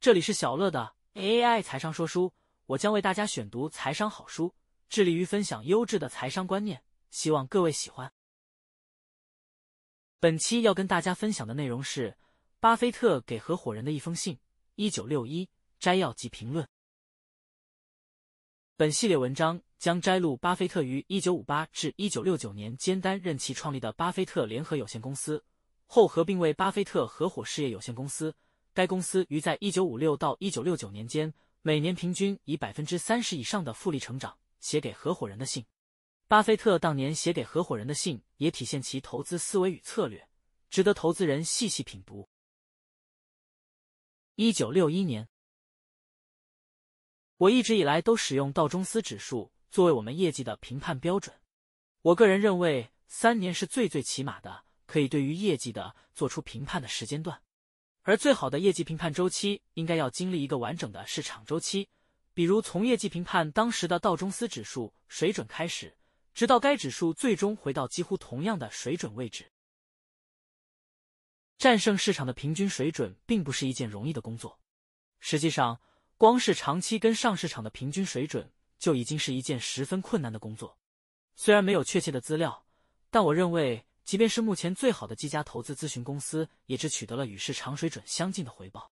这里是小乐的 AI 财商说书，我将为大家选读财商好书，致力于分享优质的财商观念，希望各位喜欢。本期要跟大家分享的内容是巴菲特给合伙人的一封信（一九六一）摘要及评论。本系列文章将摘录巴菲特于一九五八至一九六九年间担任其创立的巴菲特联合有限公司，后合并为巴菲特合伙事业有限公司。该公司于在一九五六到一九六九年间，每年平均以百分之三十以上的复利成长。写给合伙人的信，巴菲特当年写给合伙人的信，也体现其投资思维与策略，值得投资人细细品读。一九六一年，我一直以来都使用道琼斯指数作为我们业绩的评判标准。我个人认为，三年是最最起码的可以对于业绩的做出评判的时间段。而最好的业绩评判周期应该要经历一个完整的市场周期，比如从业绩评判当时的道琼斯指数水准开始，直到该指数最终回到几乎同样的水准位置。战胜市场的平均水准并不是一件容易的工作，实际上，光是长期跟上市场的平均水准就已经是一件十分困难的工作。虽然没有确切的资料，但我认为。即便是目前最好的几家投资咨询公司，也只取得了与市场水准相近的回报。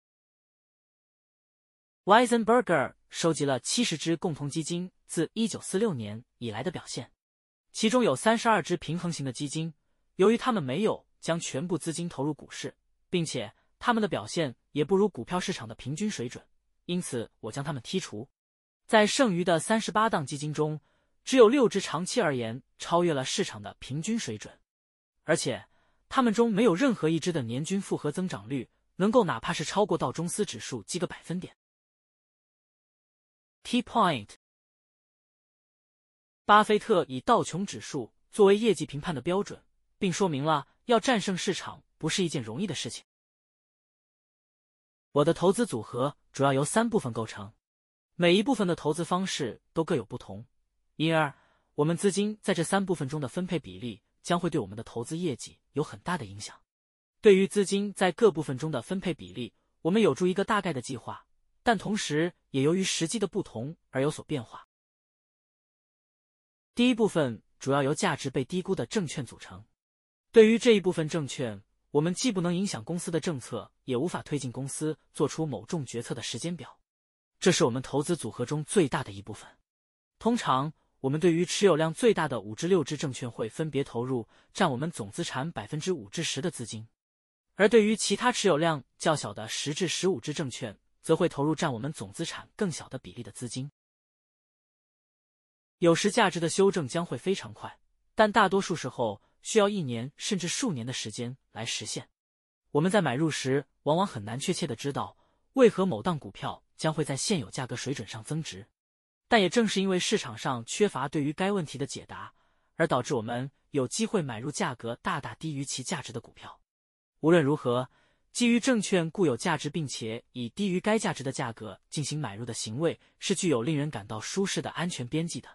Weisenberger 收集了七十只共同基金自一九四六年以来的表现，其中有三十二只平衡型的基金。由于他们没有将全部资金投入股市，并且他们的表现也不如股票市场的平均水准，因此我将他们剔除。在剩余的三十八档基金中，只有六只长期而言超越了市场的平均水准。而且，他们中没有任何一支的年均复合增长率能够哪怕是超过道琼斯指数几个百分点。Key point：巴菲特以道琼指数作为业绩评判的标准，并说明了要战胜市场不是一件容易的事情。我的投资组合主要由三部分构成，每一部分的投资方式都各有不同，因而我们资金在这三部分中的分配比例。将会对我们的投资业绩有很大的影响。对于资金在各部分中的分配比例，我们有助一个大概的计划，但同时也由于时机的不同而有所变化。第一部分主要由价值被低估的证券组成。对于这一部分证券，我们既不能影响公司的政策，也无法推进公司做出某种决策的时间表。这是我们投资组合中最大的一部分。通常。我们对于持有量最大的五至六只证券会分别投入占我们总资产百分之五至十的资金，而对于其他持有量较小的十至十五只证券，则会投入占我们总资产更小的比例的资金。有时价值的修正将会非常快，但大多数时候需要一年甚至数年的时间来实现。我们在买入时往往很难确切的知道为何某档股票将会在现有价格水准上增值。但也正是因为市场上缺乏对于该问题的解答，而导致我们有机会买入价格大大低于其价值的股票。无论如何，基于证券固有价值并且以低于该价值的价格进行买入的行为，是具有令人感到舒适的安全边际的。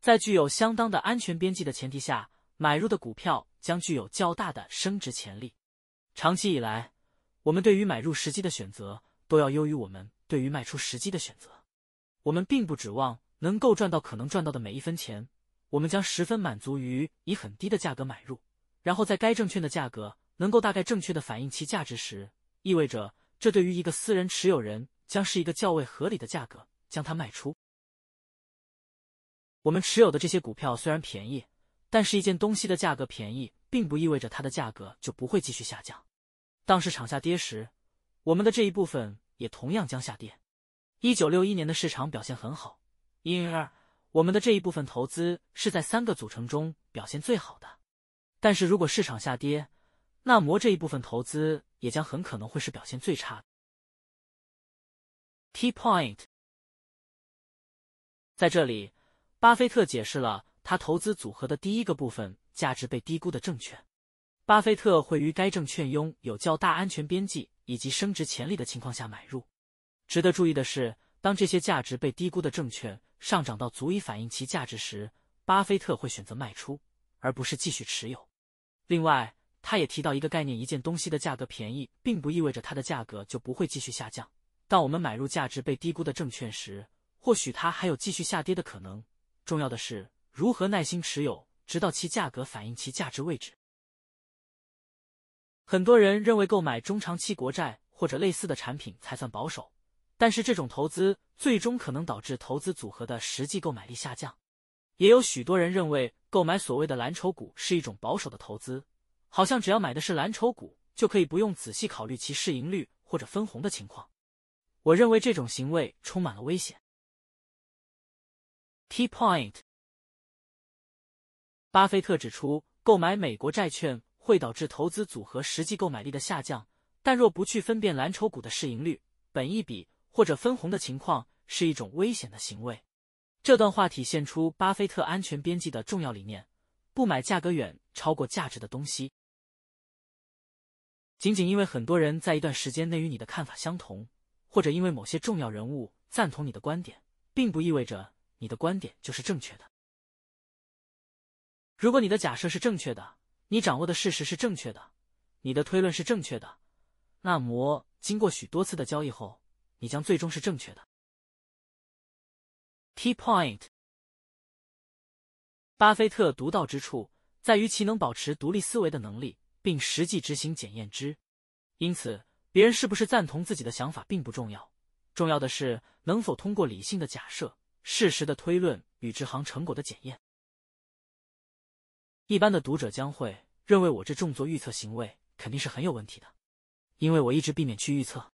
在具有相当的安全边际的前提下，买入的股票将具有较大的升值潜力。长期以来，我们对于买入时机的选择都要优于我们对于卖出时机的选择。我们并不指望能够赚到可能赚到的每一分钱，我们将十分满足于以很低的价格买入，然后在该证券的价格能够大概正确的反映其价值时，意味着这对于一个私人持有人将是一个较为合理的价格将它卖出。我们持有的这些股票虽然便宜，但是一件东西的价格便宜，并不意味着它的价格就不会继续下降。当市场下跌时，我们的这一部分也同样将下跌。一九六一年的市场表现很好，因而我们的这一部分投资是在三个组成中表现最好的。但是如果市场下跌，那么这一部分投资也将很可能会是表现最差的。Key point，在这里，巴菲特解释了他投资组合的第一个部分——价值被低估的证券。巴菲特会于该证券拥有较大安全边际以及升值潜力的情况下买入。值得注意的是，当这些价值被低估的证券上涨到足以反映其价值时，巴菲特会选择卖出，而不是继续持有。另外，他也提到一个概念：一件东西的价格便宜，并不意味着它的价格就不会继续下降。当我们买入价值被低估的证券时，或许它还有继续下跌的可能。重要的是如何耐心持有，直到其价格反映其价值位置。很多人认为购买中长期国债或者类似的产品才算保守，但是这种投资最终可能导致投资组合的实际购买力下降。也有许多人认为购买所谓的蓝筹股是一种保守的投资，好像只要买的是蓝筹股，就可以不用仔细考虑其市盈率或者分红的情况。我认为这种行为充满了危险。Key point：巴菲特指出，购买美国债券会导致投资组合实际购买力的下降，但若不去分辨蓝筹股的市盈率、本益比或者分红的情况，是一种危险的行为。这段话体现出巴菲特安全边际的重要理念：不买价格远超过价值的东西。仅仅因为很多人在一段时间内与你的看法相同。或者因为某些重要人物赞同你的观点，并不意味着你的观点就是正确的。如果你的假设是正确的，你掌握的事实是正确的，你的推论是正确的，那么经过许多次的交易后，你将最终是正确的。Key point：巴菲特独到之处在于其能保持独立思维的能力，并实际执行检验之，因此。别人是不是赞同自己的想法并不重要，重要的是能否通过理性的假设、事实的推论与执行成果的检验。一般的读者将会认为我这重做预测行为肯定是很有问题的，因为我一直避免去预测。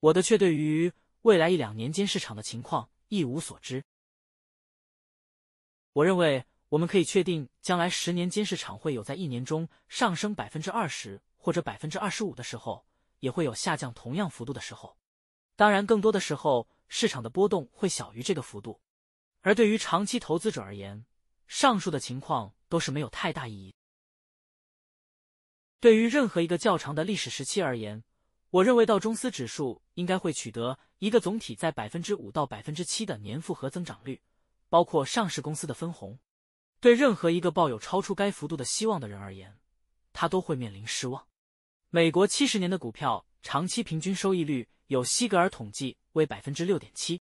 我的却对于未来一两年间市场的情况一无所知。我认为我们可以确定，将来十年间市场会有在一年中上升百分之二十。或者百分之二十五的时候，也会有下降同样幅度的时候。当然，更多的时候，市场的波动会小于这个幅度。而对于长期投资者而言，上述的情况都是没有太大意义。对于任何一个较长的历史时期而言，我认为道琼斯指数应该会取得一个总体在百分之五到百分之七的年复合增长率，包括上市公司的分红。对任何一个抱有超出该幅度的希望的人而言，他都会面临失望。美国七十年的股票长期平均收益率有西格尔统计为百分之六点七。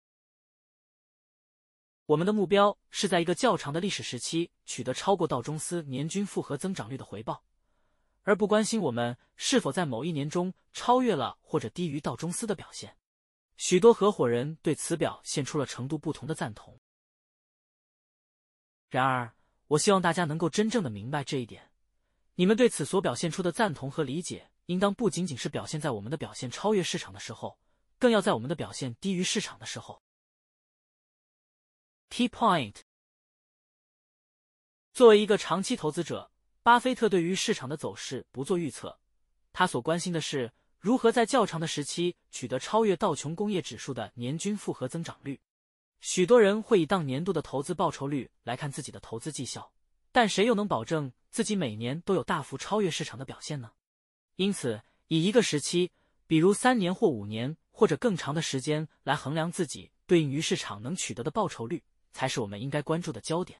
我们的目标是在一个较长的历史时期取得超过道琼斯年均复合增长率的回报，而不关心我们是否在某一年中超越了或者低于道中斯的表现。许多合伙人对此表现出了程度不同的赞同。然而，我希望大家能够真正的明白这一点。你们对此所表现出的赞同和理解。应当不仅仅是表现在我们的表现超越市场的时候，更要在我们的表现低于市场的时候。Key point：作为一个长期投资者，巴菲特对于市场的走势不做预测，他所关心的是如何在较长的时期取得超越道琼工业指数的年均复合增长率。许多人会以当年度的投资报酬率来看自己的投资绩效，但谁又能保证自己每年都有大幅超越市场的表现呢？因此，以一个时期，比如三年或五年或者更长的时间来衡量自己对应于市场能取得的报酬率，才是我们应该关注的焦点。